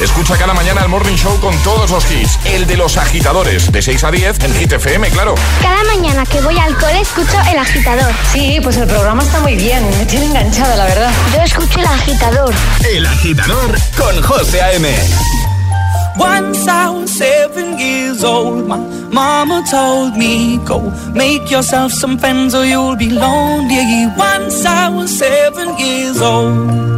Escucha cada mañana el Morning Show con todos los hits. El de los agitadores, de 6 a 10 en Hit FM, claro. Cada mañana que voy al cole escucho El Agitador. Sí, pues el programa está muy bien. Me tiene enganchada, la verdad. Yo escucho El Agitador. El Agitador con José A.M. Once I was seven years old, my mama told me, Go make yourself some friends or you'll be lonely. Once I was seven years old.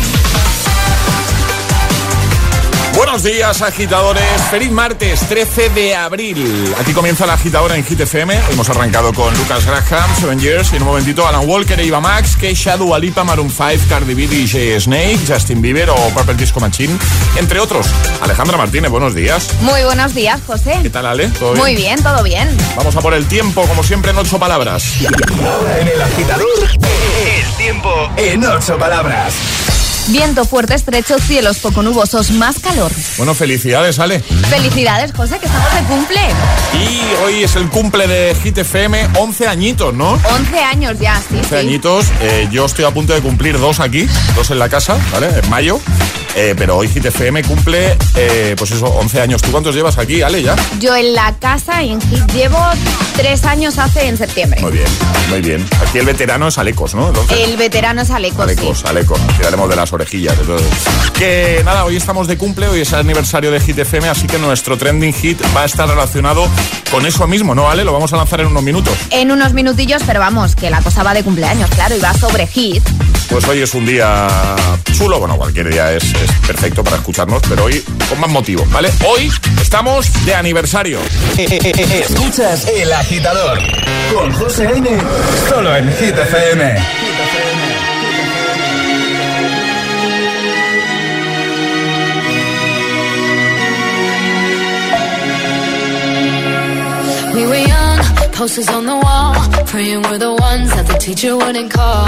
Buenos días, agitadores. Feliz martes, 13 de abril. Aquí comienza la agitadora en Hit FM. Hemos arrancado con Lucas Graham, Seven Years, y en un momentito Alan Walker, Eva Max, Keisha, Dua Lipa, Maroon 5, Cardi B, DJ Snake, Justin Bieber o Purple Disco Machine, entre otros. Alejandra Martínez, buenos días. Muy buenos días, José. ¿Qué tal, Ale? ¿Todo Muy bien, todo bien. Vamos a por el tiempo, como siempre, en ocho palabras. Ahora en el agitador, el tiempo en ocho palabras. Viento fuerte, estrecho, cielos poco nubosos, más calor. Bueno, felicidades, Ale. Felicidades, José, que estamos de cumple. Y hoy es el cumple de Hit FM, 11 añitos, ¿no? 11 años ya, sí, 11 sí. añitos. Eh, yo estoy a punto de cumplir dos aquí, dos en la casa, ¿vale? En mayo. Eh, pero hoy Hit FM cumple, eh, pues eso, 11 años. ¿Tú cuántos llevas aquí, Ale, ya? Yo en la casa y en Hit llevo tres años hace en septiembre. Muy bien, muy bien. Aquí el veterano es Alecos, ¿no? el veterano es Alecos, Alecos, sí. Alecos. Tiraremos de las orejillas. Todo. Que nada, hoy estamos de cumple, hoy es el aniversario de Hit FM, así que nuestro trending hit va a estar relacionado con eso mismo, ¿no, Ale? Lo vamos a lanzar en unos minutos. En unos minutillos, pero vamos, que la cosa va de cumpleaños, claro, y va sobre Hit. Pues hoy es un día chulo, bueno, cualquier día es, es perfecto para escucharnos, pero hoy con más motivo, ¿vale? Hoy estamos de aniversario. Escuchas El Agitador con José A.M. Solo en Hit FM. We were young, posters on the wall, praying we're the ones that the teacher wouldn't call.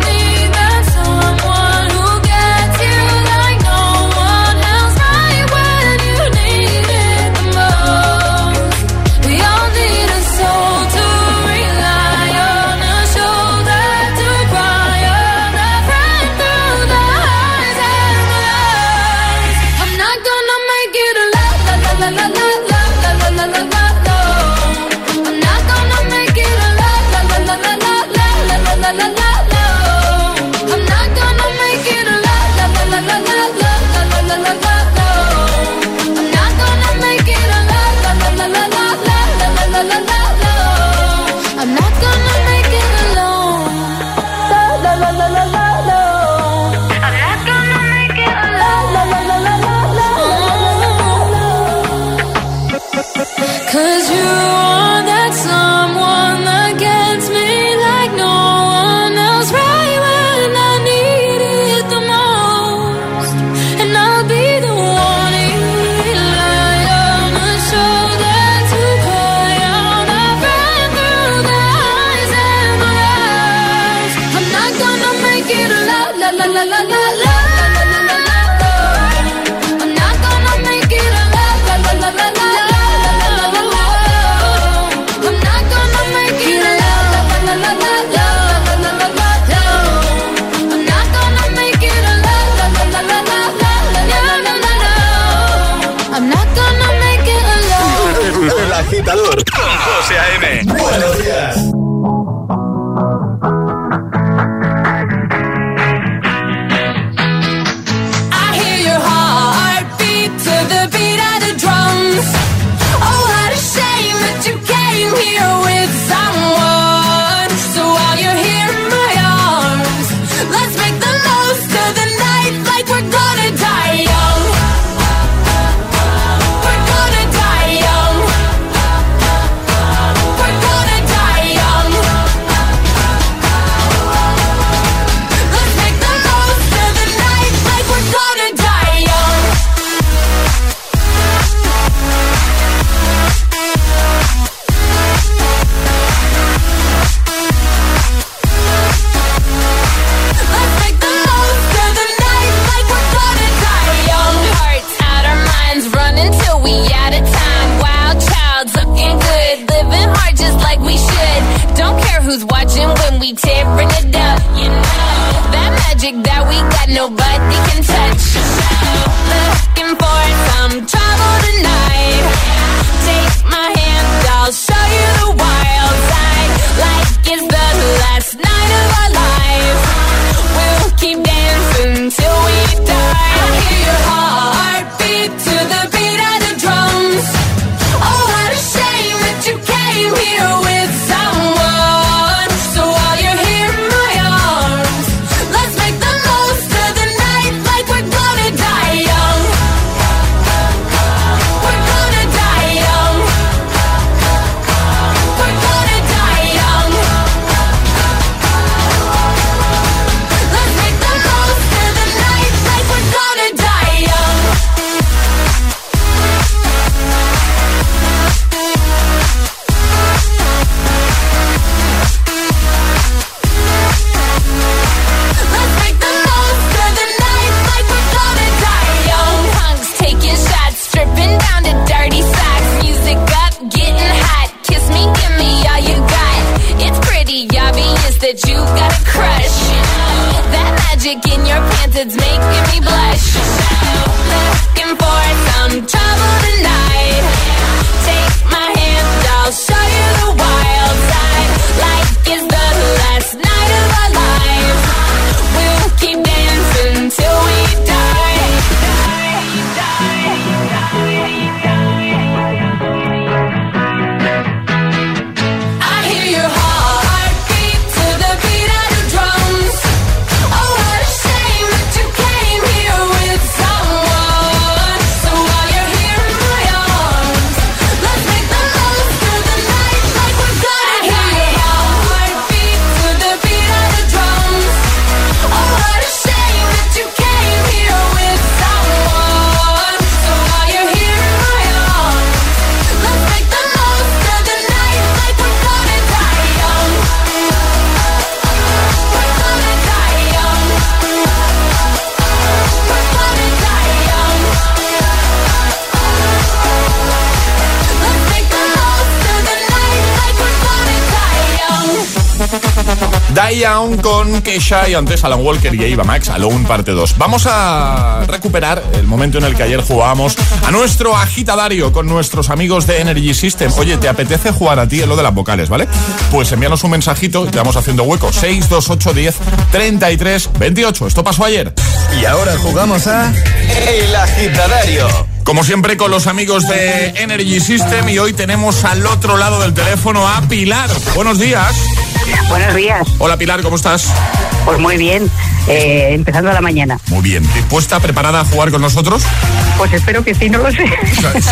you care who's watching when we tearing it up. You know that magic that we got, nobody can touch. Looking for some trouble tonight. Take my hand, I'll show you the wild side. Like it's the last night of our lives. We'll keep dancing till we Con Keisha y antes Alan Walker y Eva Max, Alone parte 2. Vamos a recuperar el momento en el que ayer jugábamos a nuestro agitadario con nuestros amigos de Energy System. Oye, ¿te apetece jugar a ti en lo de las vocales, vale? Pues envíanos un mensajito y te vamos haciendo hueco. 628 10 33 28. Esto pasó ayer. Y ahora jugamos a El agitadario. Como siempre con los amigos de Energy System y hoy tenemos al otro lado del teléfono a Pilar. Buenos días. Buenos días. Hola Pilar, ¿cómo estás? Pues muy bien, eh, empezando la mañana. Muy bien. ¿Dispuesta, preparada a jugar con nosotros? Pues espero que sí, no lo sé.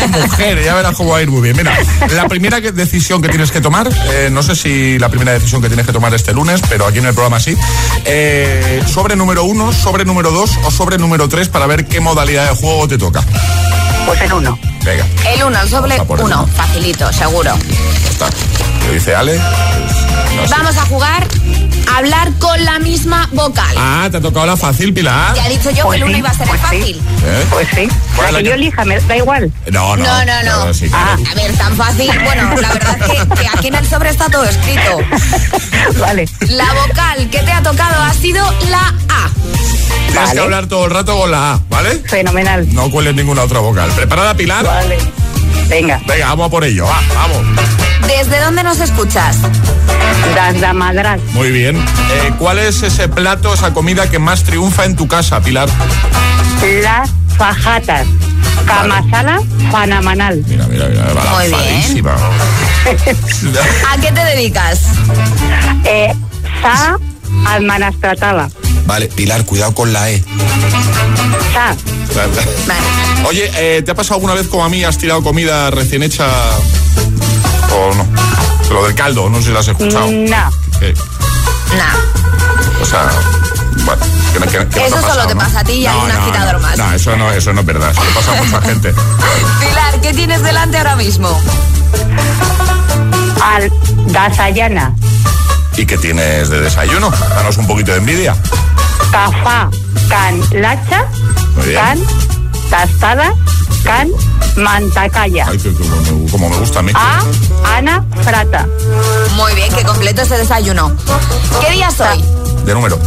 Mujer, ya verás cómo va a ir muy bien. Mira, la primera que- decisión que tienes que tomar, eh, no sé si la primera decisión que tienes que tomar este lunes, pero aquí en el programa sí, eh, sobre número uno, sobre número dos o sobre número tres para ver qué modalidad de juego te toca. Pues el uno. Venga, El 1, el sobre el 1. uno. Facilito, seguro. ya está. Lo dice Ale. pues, no sé. Vamos a jugar hablar con la misma vocal. Ah, te ha tocado la fácil, Pilar. Ya he dicho yo Pues que el 1 sí, iba a ser el pues sí. fácil. ¿Eh? Pues sí. ¿Cuál es la que yo elija, me da igual. No, no. No, no, no. Claro, sí, claro. A ver, tan fácil. Bueno, la verdad es que, que aquí en el sobre está todo escrito. vale. La vocal que te ha tocado ha sido la A. Tienes Vale. que hablar todo el rato con la A, ¿vale? Fenomenal. No cueles ninguna otra vocal. ¿Preparada, Pilar? Vale. Venga. Venga, vamos a por ello. Va, vamos. ¿Desde dónde nos escuchas? Desde Madras. Muy bien. Eh, ¿Cuál es ese plato, esa comida que más triunfa en tu casa, Pilar? Las fajatas. Camasala fanamanal. Mira, mira, mira. Muy bien. ¿A qué te dedicas? Eh, sa almanastratala. vale, Pilar, cuidado con la E. Sa. Vale. Oye, eh, ¿te ha pasado alguna vez como a mí has tirado comida recién hecha o no? Lo del caldo, no sé si lo has escuchado. No. Que- Nah. o sea, bueno, que, no- que- que no Eso te ha solo te ¿no? pasa a ti y a No, algún no, agitador no. más. No, eso no, eso no es verdad. Eso le pasa a mucha gente. Pilar, ¿qué tienes delante ahora mismo? Al dasayana. ¿Y qué tienes de desayuno? Danos un poquito de envidia. Cafá. Can lacha. Muy bien. Can tastada. Can mantacaya. Ay, que- que como, me, como me gusta a mí. A Ana Frata. Muy bien, que completo ese desayuno. ¿Qué día soy? De número.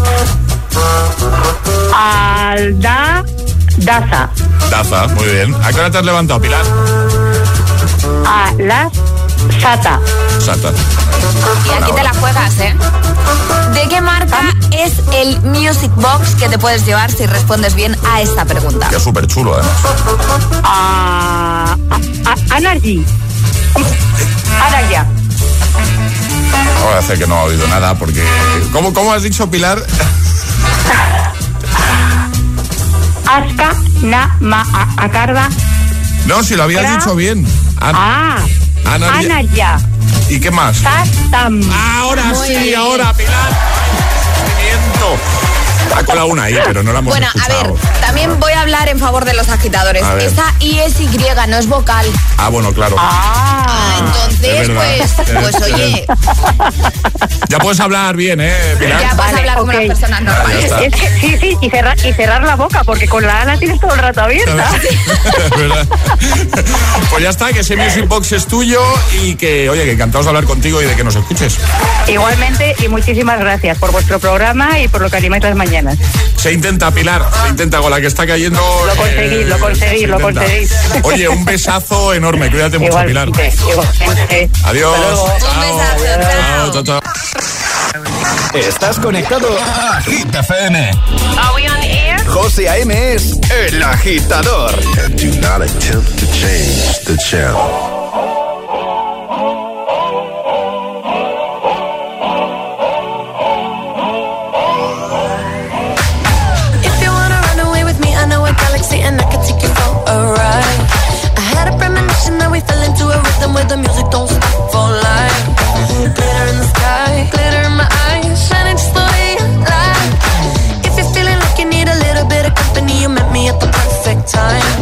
Alda Daza. Taza, muy bien. ¿A qué hora te has levantado, Pilar? A las Sata. Sata. Y aquí te la juegas, ¿eh? ¿De qué marca es el Music Box que te puedes llevar si respondes bien a esta pregunta? Que es súper chulo, además. A, a, a Anargy. Araya. Voy a hacer que no ha oído nada porque... ¿Cómo, cómo has dicho, Pilar? Aska na ma a, acarda. No, si lo habías dicho bien. An- Ah. Anarya. Anaya. ¿Y qué más? Tatam. Ahora Muy sí, bien. ahora, Pilar. Una ahí, pero no la hemos Bueno, a ver, también voy a hablar en favor de los agitadores. Esa I es Y, no es vocal. Ah, bueno, claro. Ah. Entonces, es verdad. pues, pues oye, Ya puedes hablar bien, ¿eh, Pilar? ya vas a Vale, hablar como ok. las personas Ah, ya normales. está. Es que, sí, sí, y cerrar, y cerrar la boca, porque con la Ana tienes todo el rato abierta. ¿Verdad? pues ya está, que ese Music Box es tuyo y que, oye, que encantados de hablar contigo y de que nos escuches. Igualmente, y muchísimas gracias por vuestro programa y por lo que animáis las mañanas. Se intenta, Pilar, se intenta con la que está cayendo. eh, Lo conseguís, lo conseguís, se lo conseguís. Oye, un besazo enorme, cuídate mucho, Pilar. Adiós. Un besazo, chao. Chao, chao. Estás conectado a Hit FM. Are we on air? José A.M. es el agitador. and do not attempt to change the channel. A rhythm where the music don't stop for life. Glitter in the sky, glitter in my eyes, shining just the way you like. If you're feeling like you need a little bit of company, you met me at the perfect time.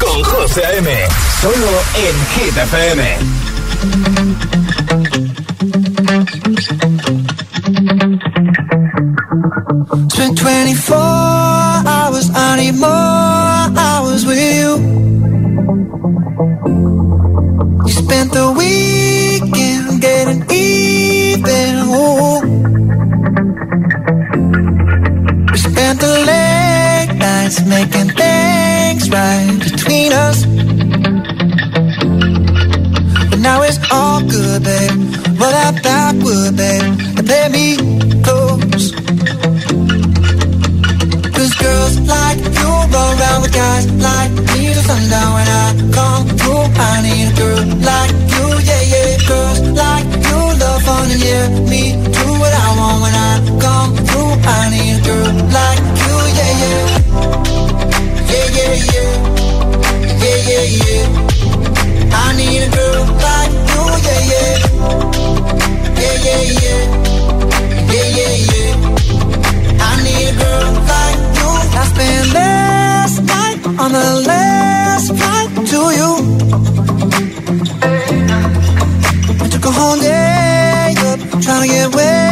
Con José A.M. Solo en Hit FM. Spent 24 hours, I more hours with you. Spent weekend right between us. But now it's all good, babe. Roll that backward, babe, and play me close. Cause girls like you go around with guys like me till sundown when I I last night on the last flight to you. I took a whole day up, trying to get way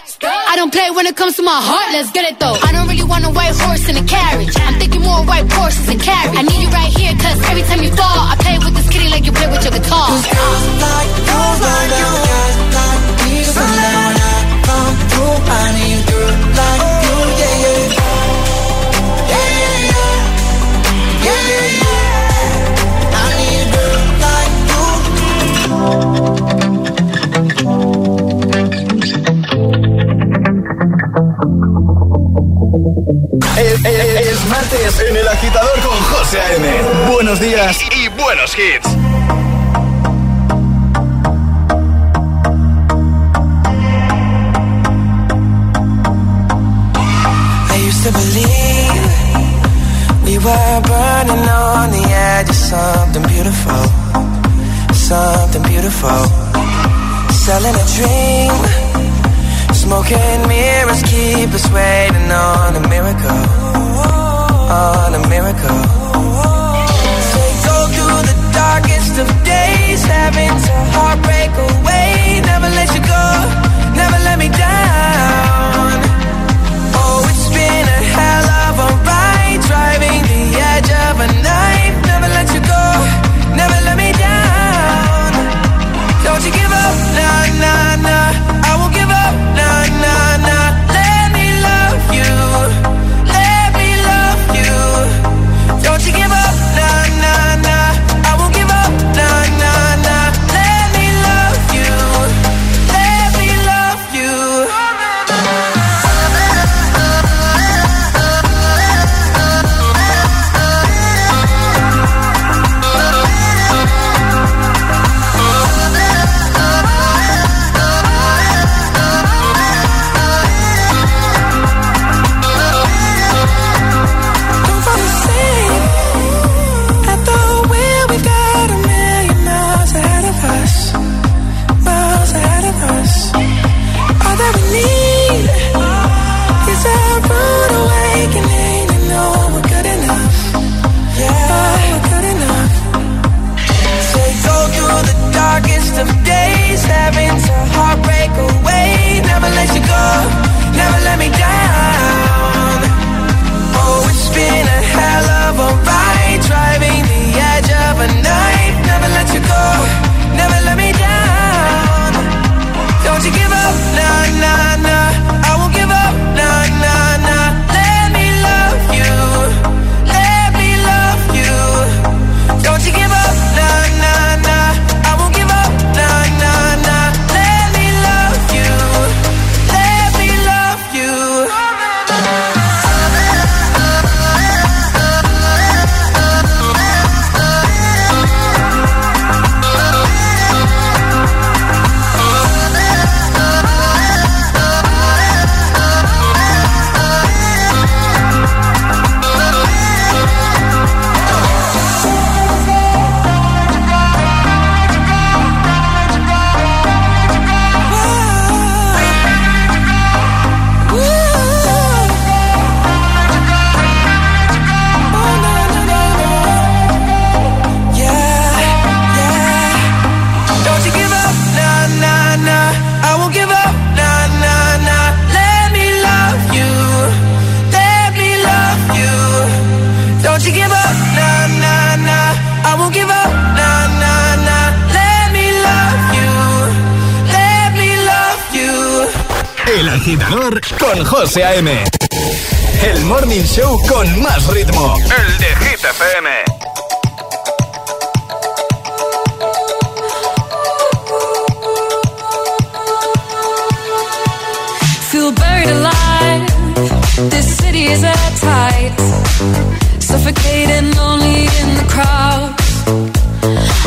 Play when it comes to my heart, let's get it though. I don't really want a white horse in a carriage. I'm thinking more white horses and carriage. I need you right here, cause every time you fall, I play with this kitty like you play with your guitar. Cause girls like you run down buenos días y, buenos hits. to believe we were burning on the edge of something beautiful, something beautiful. Selling a dream, smoking mirrors keep us waiting on a miracle, on a miracle. of days, having to heartbreak away. Never let you go, never let me down. Oh, it's been a hell of a ride, driving the edge of a knife. Never let you go, never let me down. Don't you give up.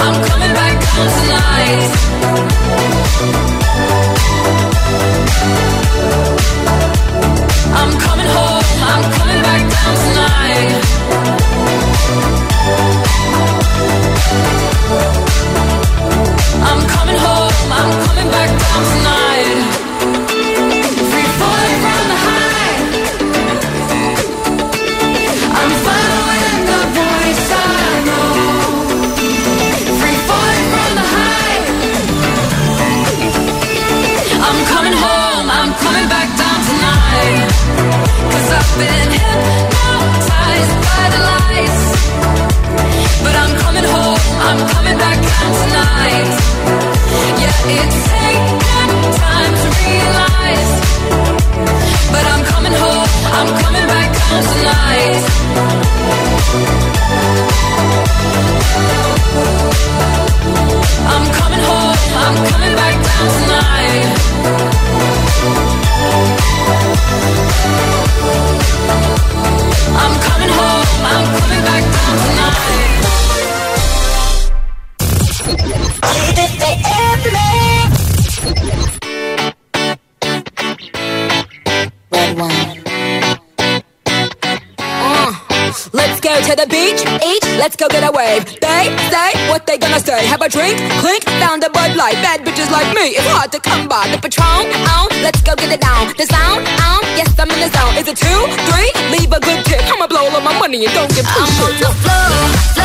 I'm coming back home tonight. bar, the patron on. Let's go get it down. The sound on. Yes, I'm in the zone. Is it two, three? Leave a good tip. I'ma blow all my money and don't get pushed. I'm on the floor.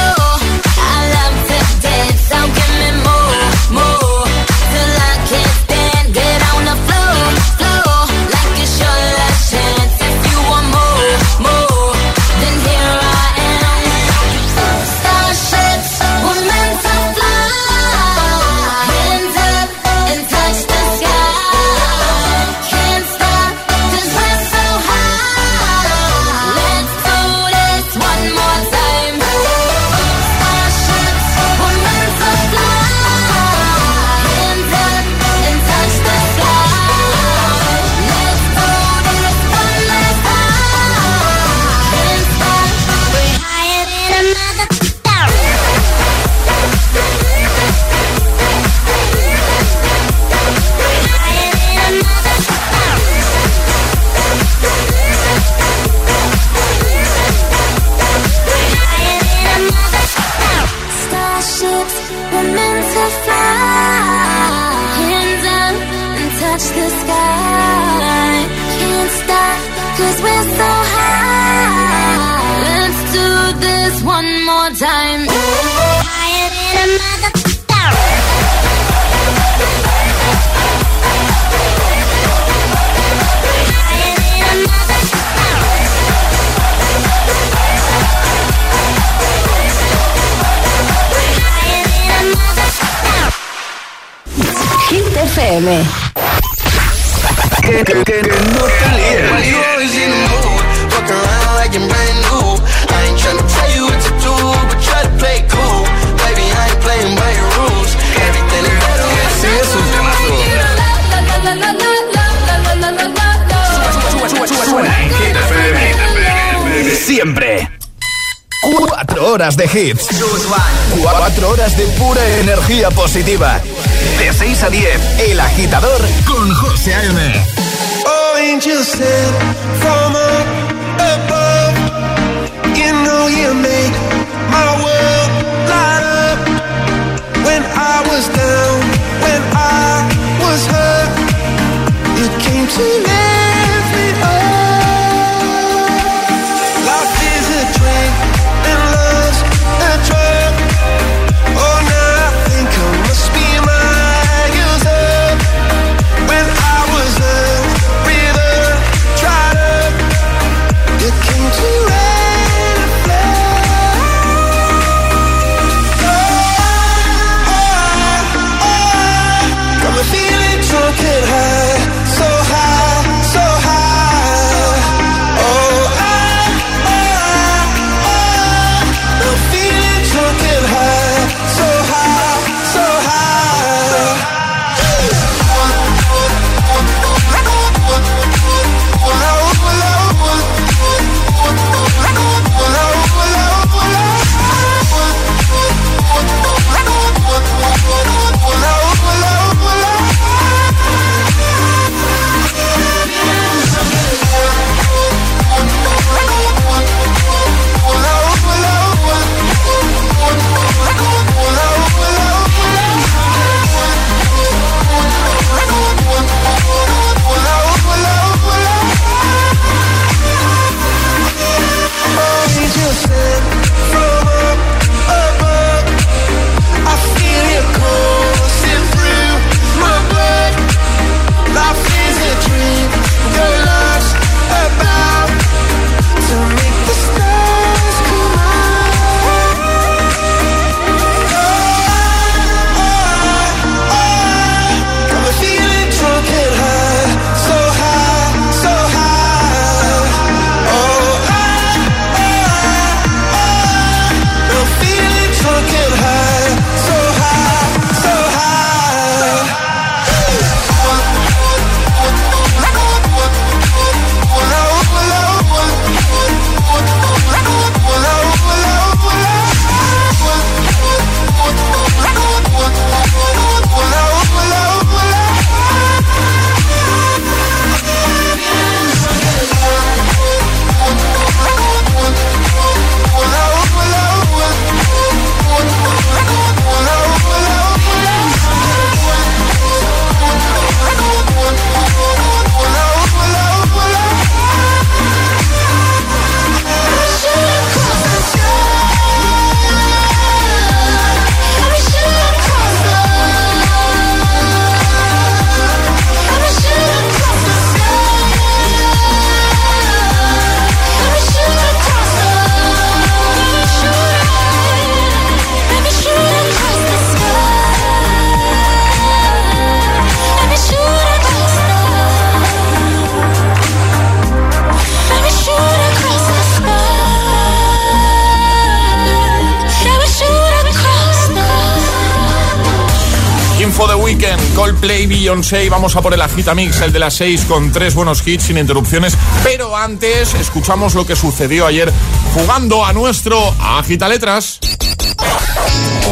Vamos a por el Agita Mix, el de las 6 con tres buenos hits sin interrupciones. Pero antes, escuchamos lo que sucedió ayer jugando a nuestro Agita Letras.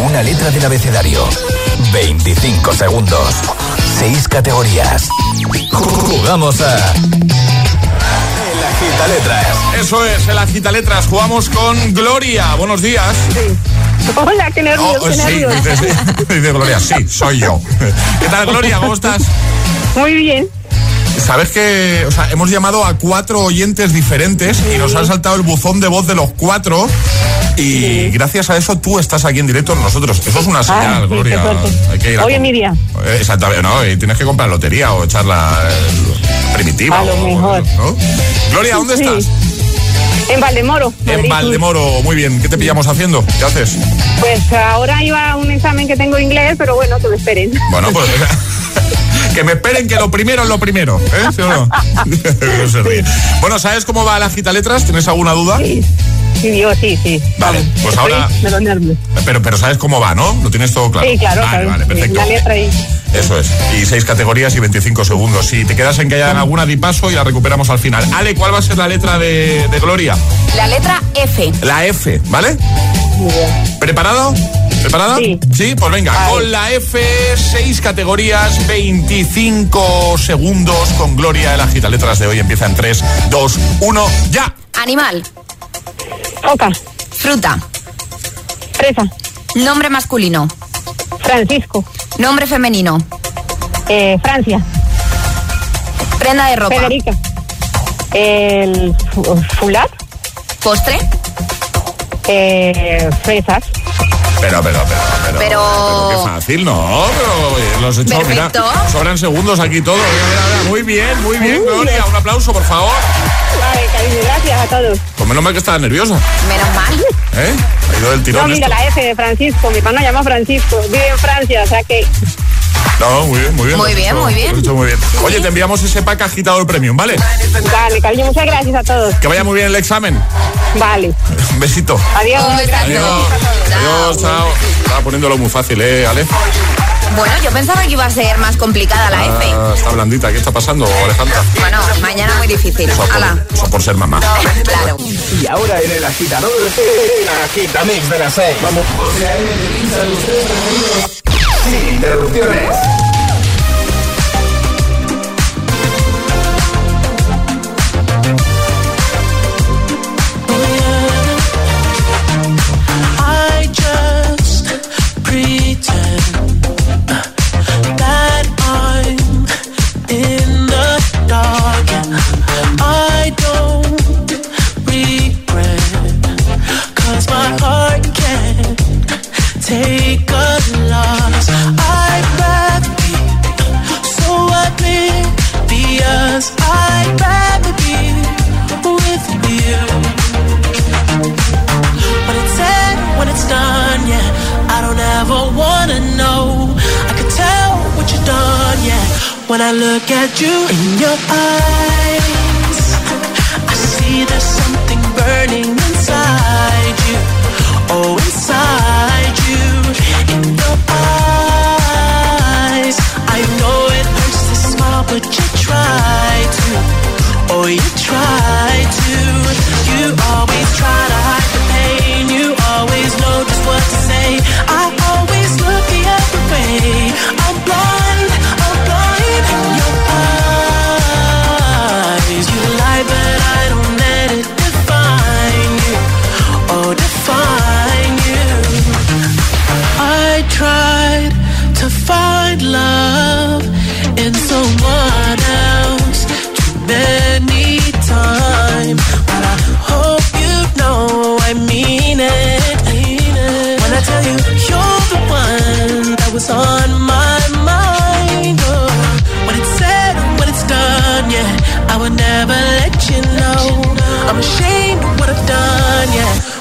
Una letra del abecedario. 25 segundos. 6 categorías. Jugamos a. El Agita Letras. Eso es, el Agita Letras. Jugamos con Gloria. Buenos días. Hola, qué nervios, Oh, qué sí, nervios. dice, sí. Dice Gloria, sí, soy yo. ¿Qué tal, Gloria? ¿Cómo estás? Muy bien. Sabes que, o sea, hemos llamado a cuatro oyentes diferentes y nos han saltado el buzón de voz de los cuatro. Y gracias a eso tú estás aquí en directo con nosotros. Eso es una señal, Ah, sí, Gloria. Hay que ir a Hoy es com- mi día. Eh, Exactamente, no, y tienes que comprar lotería o echarla eh, primitiva. A lo o- mejor. ¿no? Gloria, ¿dónde Sí. estás? En Valdemoro. En. Valdemoro, muy bien. ¿Qué te pillamos haciendo? ¿Qué haces? Pues ahora iba a un examen que tengo inglés, pero bueno, que me esperen. Bueno, pues que me esperen que lo primero es lo primero, ¿eh? ¿Sí o no? No se ríe. Bueno, ¿sabes cómo va la gita letras? ¿Tienes alguna duda? Sí, sí, yo sí, sí. Vale, pues Estoy ahora. de los nervios. Pero, pero sabes cómo va, ¿no? Lo tienes todo claro. Sí, claro, Vale, claro. vale, Sí, perfecto. La letra ahí. Eso es. Y seis categorías y 25 segundos. Si te quedas en que haya alguna, di paso y la recuperamos al final. Ale, ¿cuál va a ser la letra de, de Gloria? La letra F. La F, ¿vale? Muy bien. ¿Preparado? ¿Preparada? Sí. Sí, pues venga, Vale. con la F, seis categorías, 25 segundos con Gloria. El agita letras de hoy empieza en 3, 2, 1, ya. Animal. Coca, Fruta. fresa, Nombre masculino. Francisco, Nombre femenino. eh, Francia, Prenda de ropa. Federica, el fu- fulat, Postre. eh, fresas, Pero, pero, pero, pero. Pero- qué fácil, ¿no? Pero los he hecho, mira, sobran segundos aquí todo. Mira, mira, mira. Muy bien, muy bien, Gloria. Un aplauso, por favor. Gracias a todos. Pues menos mal que estaba nerviosa, Menos mal. ¿eh? Ha ido del tirón No, mira, esto. la F de Francisco, mi hermano llama Francisco, vive en Francia, o sea que No, muy bien, muy bien. Muy bien, hecho- muy bien. hecho muy bien. Oye, te enviamos ese pack agitador premium, ¿vale? Vale, cariño, muchas gracias a todos. Que vaya muy bien el examen. Vale, Un besito. adiós. Un. Adiós. Adiós, chao. Estaba poniéndolo muy fácil, ¿eh, Ale? Bueno, yo pensaba que iba a ser más complicada la F. Ah, está blandita. ¿Qué está pasando, Alejandra? Bueno, mañana muy difícil. Eso Ala. por, eso por ser mamá. Claro. Y ahora en el agitador, el agita mix de las 6. Vamos. Sin interrupciones. When I look at you in your eyes, I see there's something burning inside you. Oh, inside you. In your eyes, I know it hurts to smile, but you try to. Oh, you try to.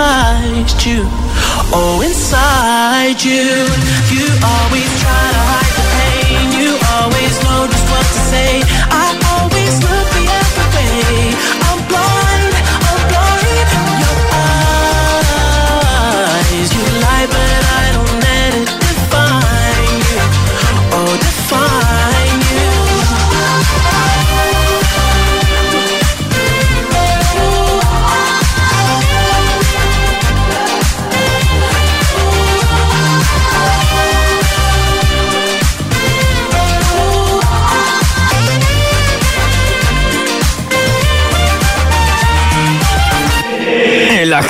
inside you, oh inside you, you always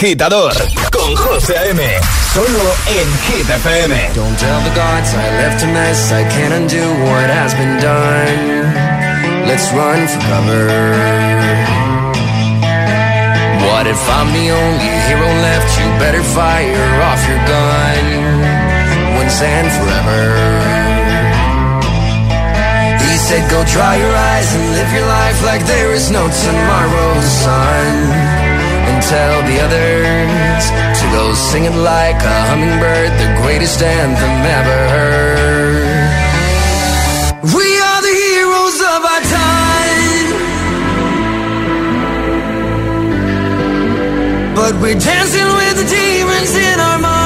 agitador con José A.M. Solo en Hit FM. Don't tell the gods I left a mess. I can't undo what has been done. Let's run for cover. What if I'm the only hero left? You better fire off your gun. Once and forever. He said, Go dry your eyes and live your life like there is no tomorrow, son tell the others. To those singing like a hummingbird, the greatest anthem ever heard. We are the heroes of our time. But we're dancing with the demons in our minds.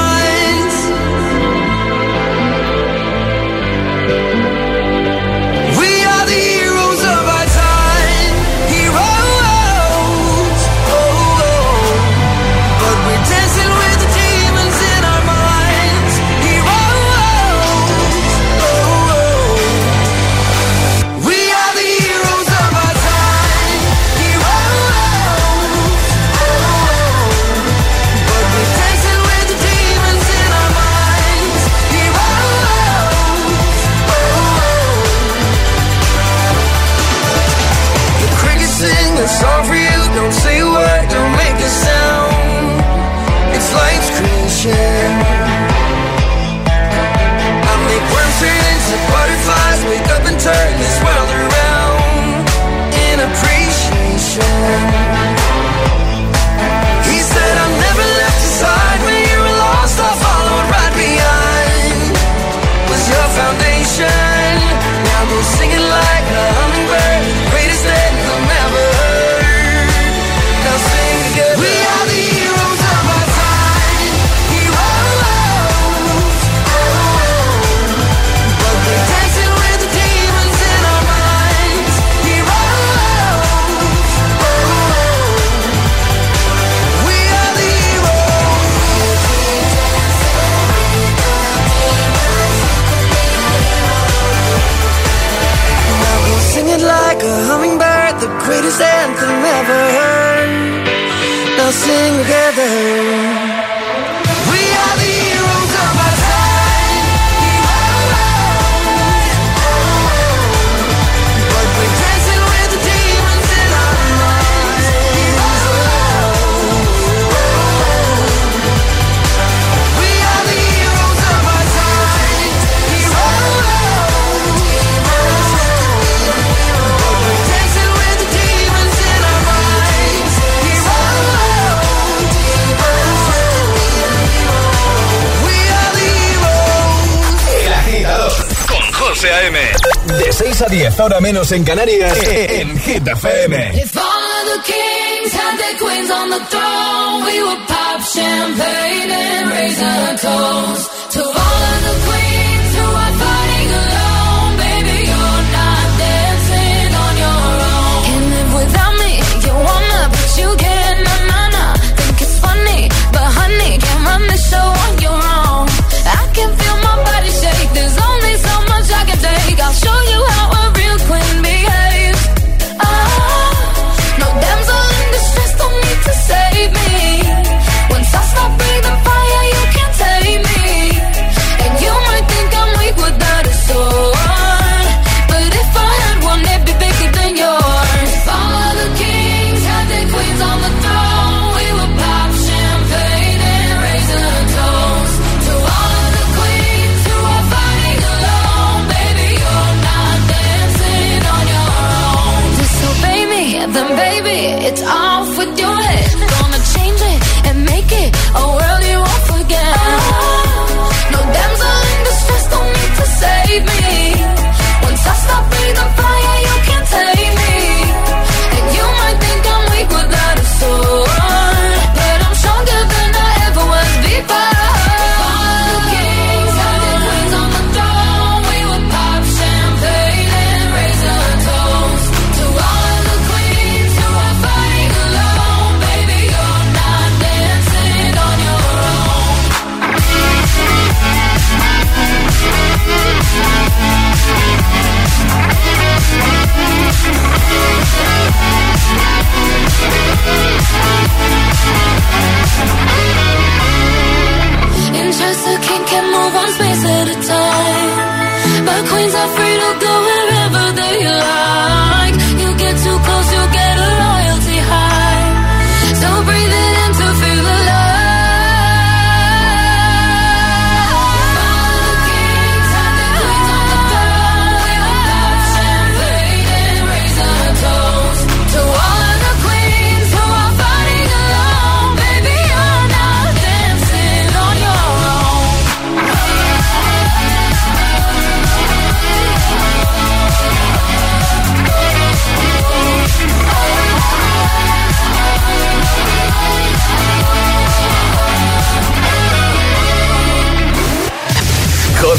10 horas menos en Canarias, eh, eh, en Hit eh. FM. If all of the kings had their queens on the throne, we would pop champagne and raise our toast.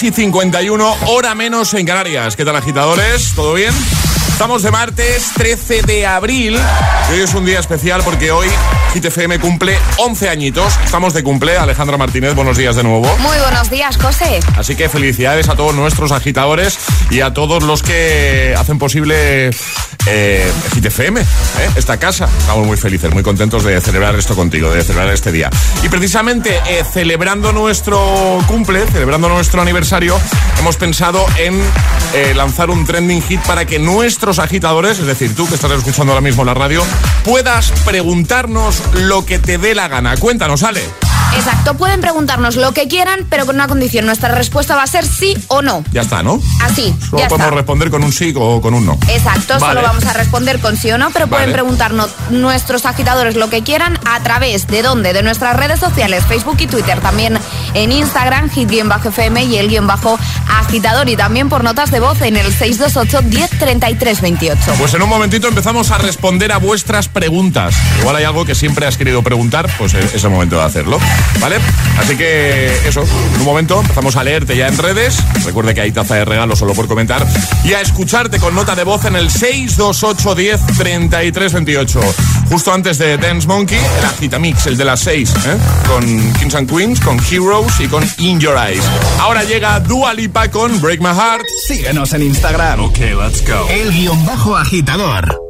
6 y 51, hora menos en Canarias. ¿Qué tal, agitadores? ¿Todo bien? Estamos de martes 13 de abril. Y hoy es un día especial porque hoy Hit FM cumple 11 añitos. Estamos de cumple. Alejandra Martínez, buenos días de nuevo. Muy buenos días, José. Así que felicidades a todos nuestros agitadores y a todos los que hacen posible eh, Hit FM, ¿eh? esta casa. Estamos muy felices, muy contentos de celebrar esto contigo, de celebrar este día. Y precisamente eh, celebrando nuestro cumple, celebrando nuestro aniversario, hemos pensado en eh, lanzar un trending hit para que nuestros agitadores, es decir, tú que estás escuchando ahora mismo la radio, puedas preguntarnos lo que te dé la gana. Cuéntanos, Ale. Exacto, pueden preguntarnos lo que quieran, pero con una condición. Nuestra respuesta va a ser sí o no. Ya está, ¿no? Así, Solo ya podemos está. responder con un sí o con un no. Exacto, Vale. solo vamos a responder con sí o no, pero pueden preguntarnos nuestros agitadores lo que quieran a través de dónde, de nuestras redes sociales, Facebook y Twitter, también en Instagram, hit-fm y el guion bajo agitador y también por notas de voz en el 628 10 33 28. Pues en un momentito empezamos a responder a vuestras preguntas. Igual hay algo que siempre has querido preguntar, pues es el momento de hacerlo. ¿Vale? Así que eso, en un momento empezamos a leerte ya en redes. Recuerde que hay taza de regalo solo por comentar. Y a escucharte con nota de voz en el 628 10 28. Justo antes de Dance Monkey, el agitamix, el de las 6, ¿eh? con Kings and Queens, con Heroes y con In Your Eyes. Ahora llega Dua Lipa con Break My Heart. Síguenos en Instagram. Ok, let's go. El guion bajo agitador.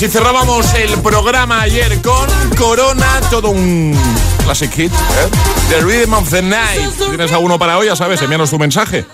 Así cerrábamos el programa ayer con Corona, todo un classic hit. ¿eh? The Rhythm of the Night. Si tienes alguno para hoy, ya sabes, envíanos tu mensaje